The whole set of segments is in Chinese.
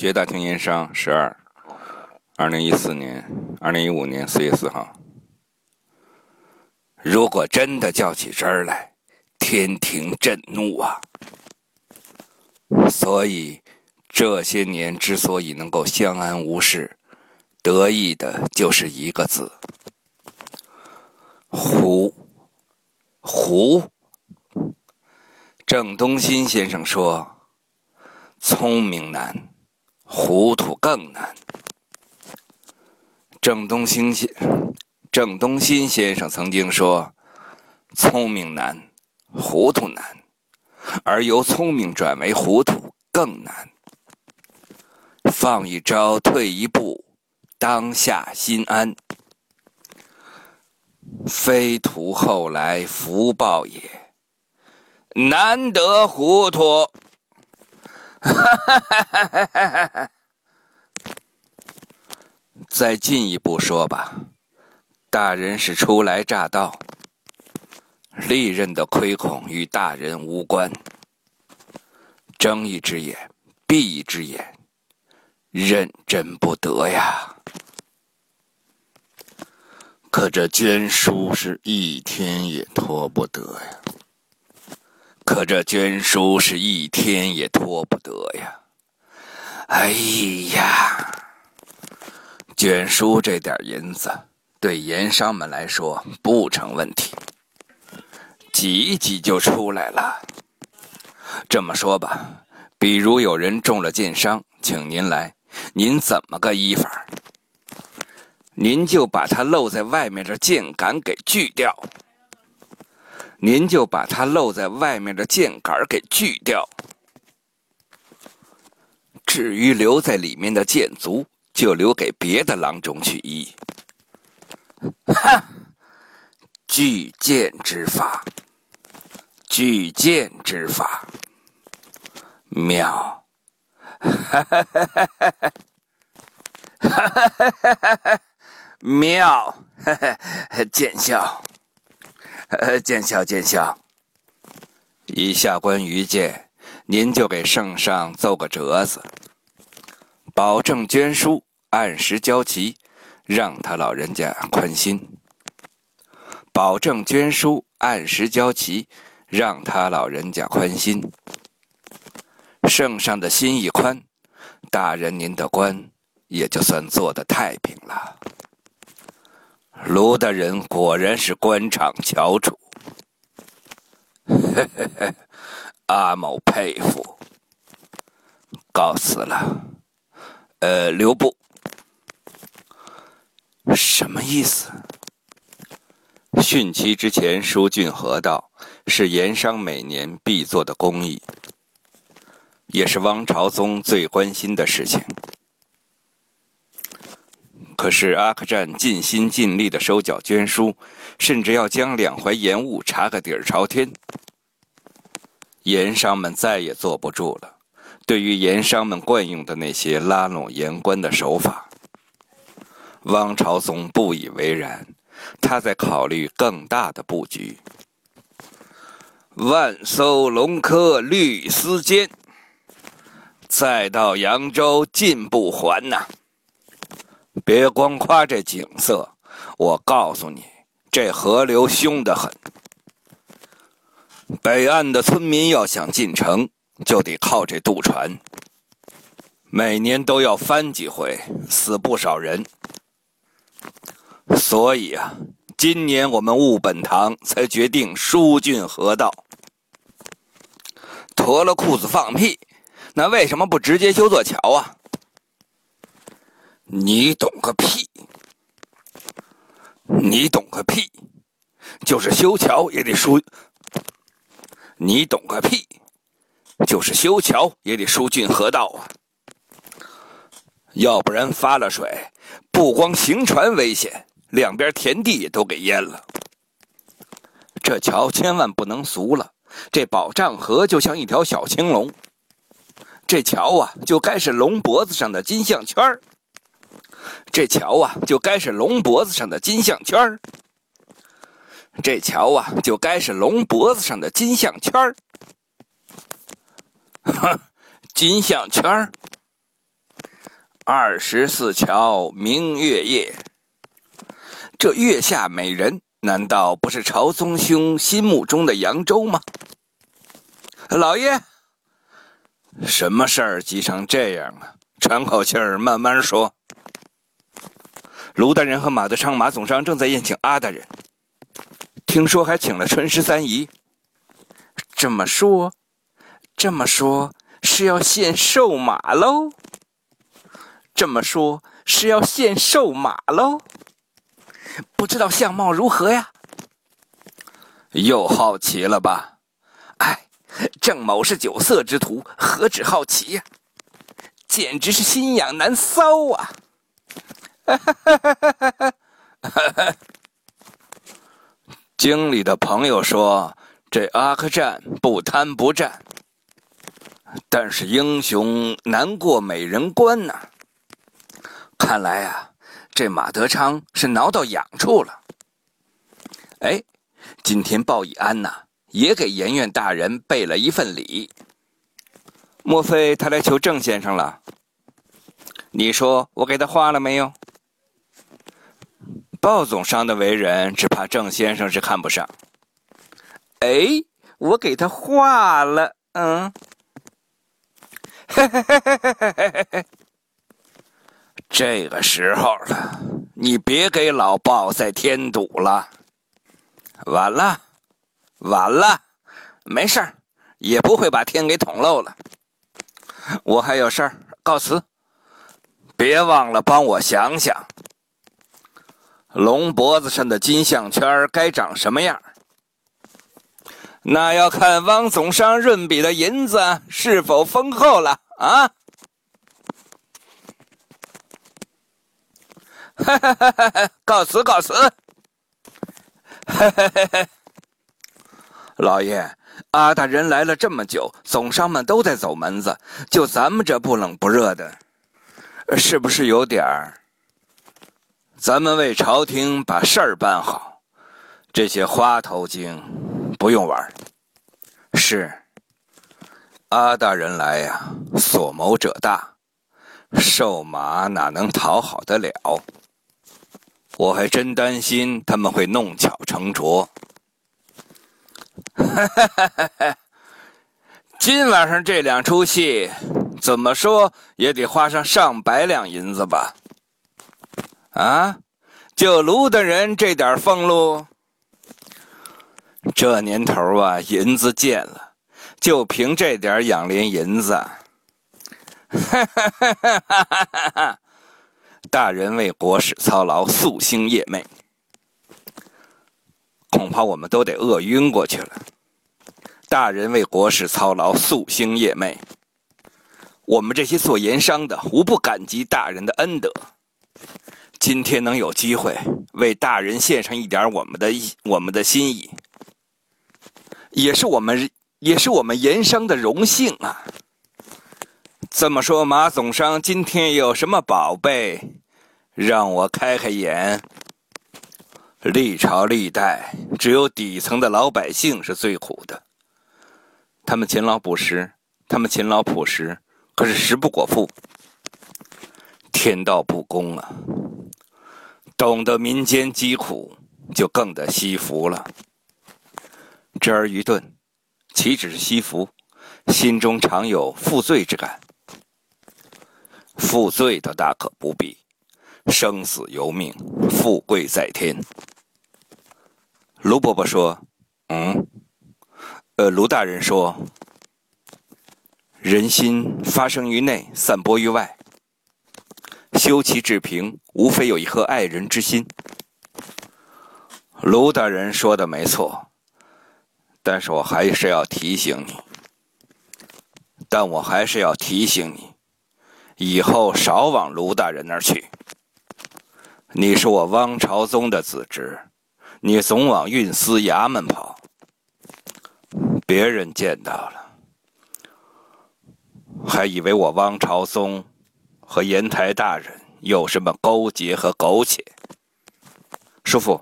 学大厅盐商十二，二零一四年，二零一五年四月四号。如果真的较起真儿来，天庭震怒啊！所以这些年之所以能够相安无事，得意的就是一个字：胡。胡。郑东新先生说：“聪明难。”糊涂更难。郑东兴先郑东新先生曾经说：“聪明难，糊涂难，而由聪明转为糊涂更难。放一招，退一步，当下心安，非图后来福报也。难得糊涂。”哈哈哈！再进一步说吧，大人是初来乍到，利刃的亏空与大人无关。睁一只眼闭一只眼，认真不得呀。可这捐书是一天也拖不得呀。可这捐书是一天也拖不得呀！哎呀，捐书这点银子，对盐商们来说不成问题，挤一挤就出来了。这么说吧，比如有人中了箭伤，请您来，您怎么个医法？您就把他露在外面的箭杆给锯掉。您就把它露在外面的箭杆给锯掉，至于留在里面的箭足，就留给别的郎中去医。哈，锯箭之法，锯箭之法，妙！哈哈哈哈哈哈！哈哈哈哈哈哈！妙！哈哈，见笑。见笑见笑。以下关于见，您就给圣上奏个折子，保证捐书按时交齐，让他老人家宽心。保证捐书按时交齐，让他老人家宽心。圣上的心一宽，大人您的官也就算做得太平了。卢大人果然是官场翘楚，阿某佩服。告辞了。呃，留步。什么意思？汛期之前疏浚河道是盐商每年必做的公益，也是汪朝宗最关心的事情。可是阿克战尽心尽力的收缴捐书，甚至要将两淮盐务查个底儿朝天。盐商们再也坐不住了。对于盐商们惯用的那些拉拢盐官的手法，汪朝宗不以为然。他在考虑更大的布局。万艘龙科绿丝间，再到扬州进不还呐。别光夸这景色，我告诉你，这河流凶得很。北岸的村民要想进城，就得靠这渡船，每年都要翻几回，死不少人。所以啊，今年我们务本堂才决定疏浚河道。脱了裤子放屁，那为什么不直接修座桥啊？你懂个屁！你懂个屁！就是修桥也得疏。你懂个屁！就是修桥也得疏浚河道啊！要不然发了水，不光行船危险，两边田地也都给淹了。这桥千万不能俗了，这保障河就像一条小青龙，这桥啊，就该是龙脖子上的金项圈儿。这桥啊，就该是龙脖子上的金项圈儿。这桥啊，就该是龙脖子上的金项圈儿。哼，金项圈儿。二十四桥明月夜。这月下美人，难道不是朝宗兄心目中的扬州吗？老爷，什么事儿急成这样啊？喘口气儿，慢慢说。卢大人和马德昌、马总商正在宴请阿大人，听说还请了春师三姨。这么说，这么说是要献瘦马喽？这么说是要献瘦马喽？不知道相貌如何呀？又好奇了吧？哎。郑某是酒色之徒，何止好奇呀，简直是心痒难搔啊！经理的朋友说，这阿克战不贪不占，但是英雄难过美人关呐。看来啊，这马德昌是挠到痒处了。哎，今天鲍以安呐。也给严院大人备了一份礼。莫非他来求郑先生了？你说我给他画了没有？鲍总商的为人，只怕郑先生是看不上。哎，我给他画了，嗯。这个时候了，你别给老鲍再添堵了。完了。晚了，没事儿，也不会把天给捅漏了。我还有事儿，告辞。别忘了帮我想想，龙脖子上的金项圈该长什么样？那要看汪总商润笔的银子是否丰厚了啊！哈哈哈哈！告辞，告辞。哈哈哈哈。老爷，阿大人来了这么久，总商们都在走门子，就咱们这不冷不热的，是不是有点儿？咱们为朝廷把事儿办好，这些花头精不用玩。是，阿大人来呀，所谋者大，瘦马哪能讨好得了？我还真担心他们会弄巧成拙。哈哈哈哈哈！今晚上这两出戏，怎么说也得花上上百两银子吧？啊，就卢大人这点俸禄，这年头啊，银子贱了，就凭这点养廉银子，哈哈哈哈哈哈！大人为国事操劳，夙兴夜寐。恐怕我们都得饿晕过去了。大人为国事操劳，夙兴夜寐。我们这些做盐商的，无不感激大人的恩德。今天能有机会为大人献上一点我们的我们的心意，也是我们也是我们盐商的荣幸啊。这么说，马总商今天有什么宝贝，让我开开眼？历朝历代，只有底层的老百姓是最苦的。他们勤劳朴实，他们勤劳朴实，可是食不果腹，天道不公啊！懂得民间疾苦，就更得惜福了。侄儿愚钝，岂止是惜福，心中常有负罪之感。负罪的大可不必，生死由命，富贵在天。卢伯伯说：“嗯，呃，卢大人说，人心发生于内，散播于外。修齐治平，无非有一颗爱人之心。卢大人说的没错，但是我还是要提醒你，但我还是要提醒你，以后少往卢大人那儿去。你是我汪朝宗的子侄。”你总往运司衙门跑，别人见到了，还以为我汪朝宗和盐台大人有什么勾结和苟且。叔父，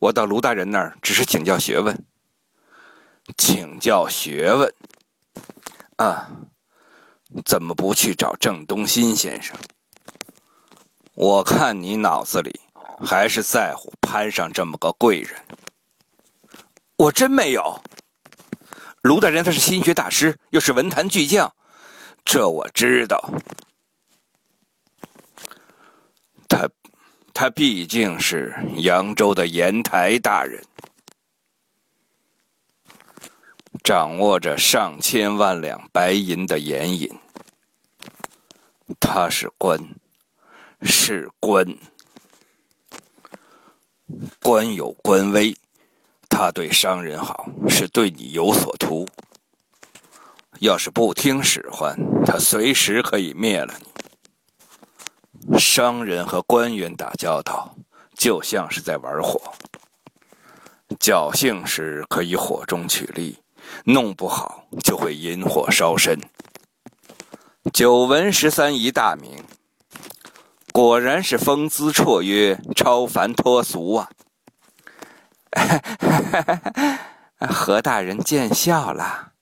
我到卢大人那儿只是请教学问。请教学问？啊，怎么不去找郑东新先生？我看你脑子里还是在乎攀上这么个贵人。我真没有。卢大人他是心学大师，又是文坛巨匠，这我知道。他，他毕竟是扬州的盐台大人，掌握着上千万两白银的盐引。他是官，是官，官有官威。他对商人好，是对你有所图。要是不听使唤，他随时可以灭了你。商人和官员打交道，就像是在玩火，侥幸时可以火中取栗，弄不好就会引火烧身。久闻十三姨大名，果然是风姿绰约、超凡脱俗啊！何大人见笑了，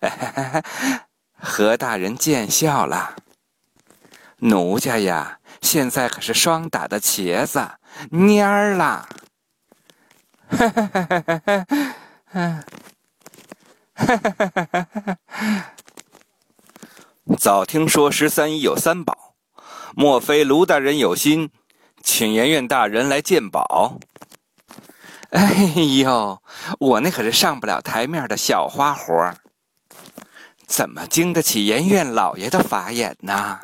何大人见笑了。奴家呀，现在可是霜打的茄子蔫儿啦。早听说十三姨有三宝，莫非卢大人有心请严院大人来鉴宝？哎呦，我那可是上不了台面的小花活怎么经得起严院老爷的法眼呢？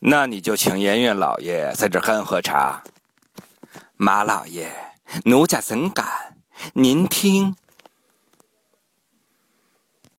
那你就请颜院老爷在这干喝茶。马老爷，奴家怎敢？您听。